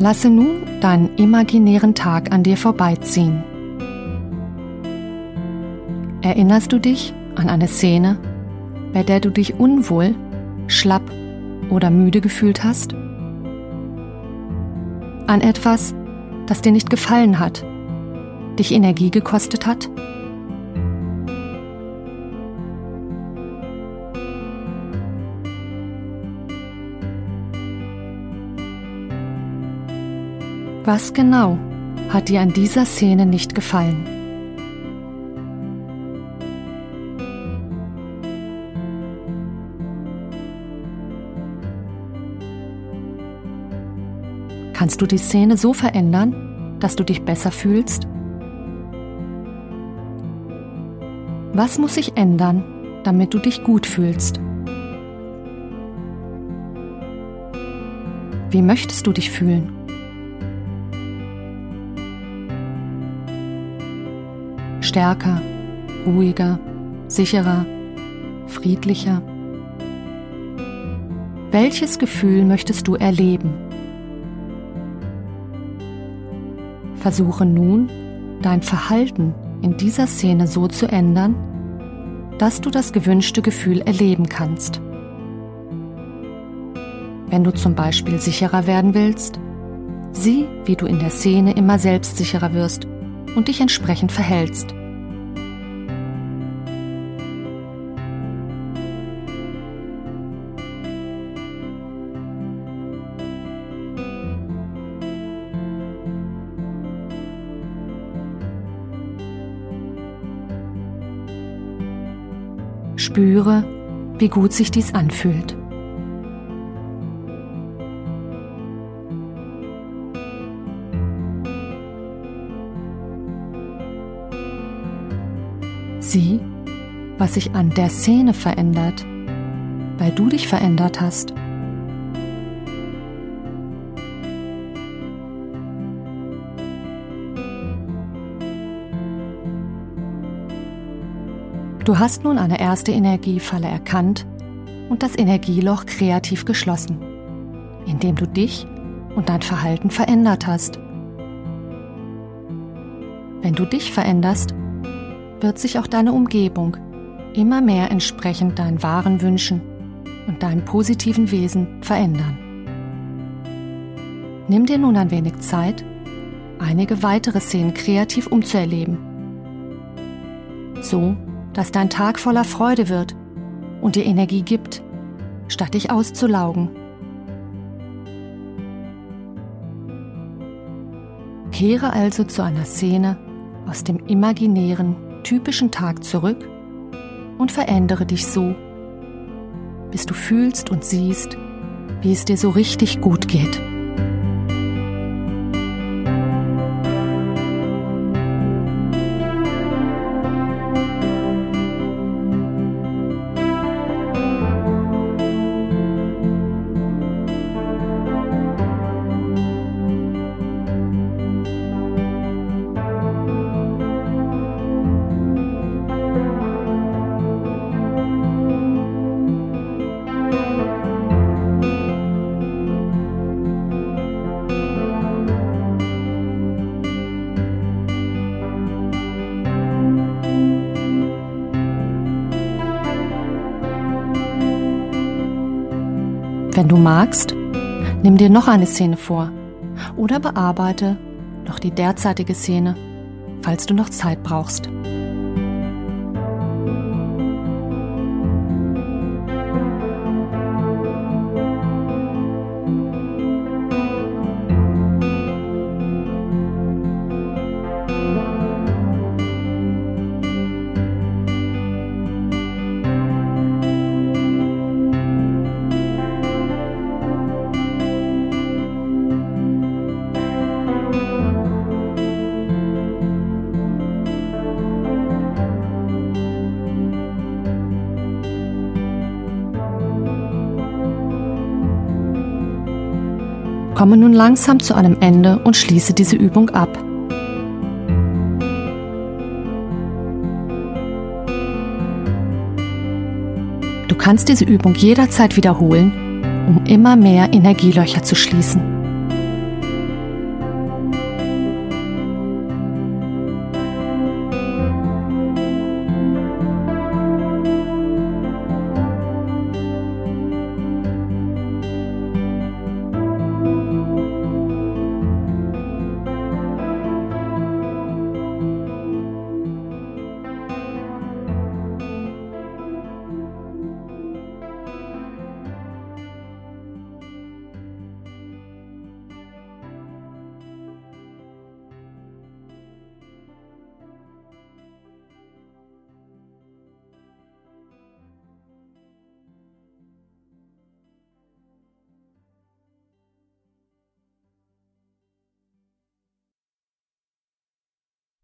Lasse nun deinen imaginären Tag an dir vorbeiziehen. Erinnerst du dich an eine Szene, bei der du dich unwohl, schlapp oder müde gefühlt hast? An etwas, das dir nicht gefallen hat, dich Energie gekostet hat? Was genau hat dir an dieser Szene nicht gefallen? Kannst du die Szene so verändern, dass du dich besser fühlst? Was muss sich ändern, damit du dich gut fühlst? Wie möchtest du dich fühlen? Stärker, ruhiger, sicherer, friedlicher? Welches Gefühl möchtest du erleben? Versuche nun, dein Verhalten in dieser Szene so zu ändern, dass du das gewünschte Gefühl erleben kannst. Wenn du zum Beispiel sicherer werden willst, sieh, wie du in der Szene immer selbstsicherer wirst und dich entsprechend verhältst. Spüre, wie gut sich dies anfühlt. Sieh, was sich an der Szene verändert, weil du dich verändert hast. Du hast nun eine erste Energiefalle erkannt und das Energieloch kreativ geschlossen, indem du dich und dein Verhalten verändert hast. Wenn du dich veränderst, wird sich auch deine Umgebung immer mehr entsprechend deinen wahren Wünschen und deinem positiven Wesen verändern. Nimm dir nun ein wenig Zeit, einige weitere Szenen kreativ umzuerleben. So dass dein Tag voller Freude wird und dir Energie gibt, statt dich auszulaugen. Kehre also zu einer Szene aus dem imaginären, typischen Tag zurück und verändere dich so, bis du fühlst und siehst, wie es dir so richtig gut geht. Wenn du magst, nimm dir noch eine Szene vor oder bearbeite noch die derzeitige Szene, falls du noch Zeit brauchst. Komme nun langsam zu einem Ende und schließe diese Übung ab. Du kannst diese Übung jederzeit wiederholen, um immer mehr Energielöcher zu schließen.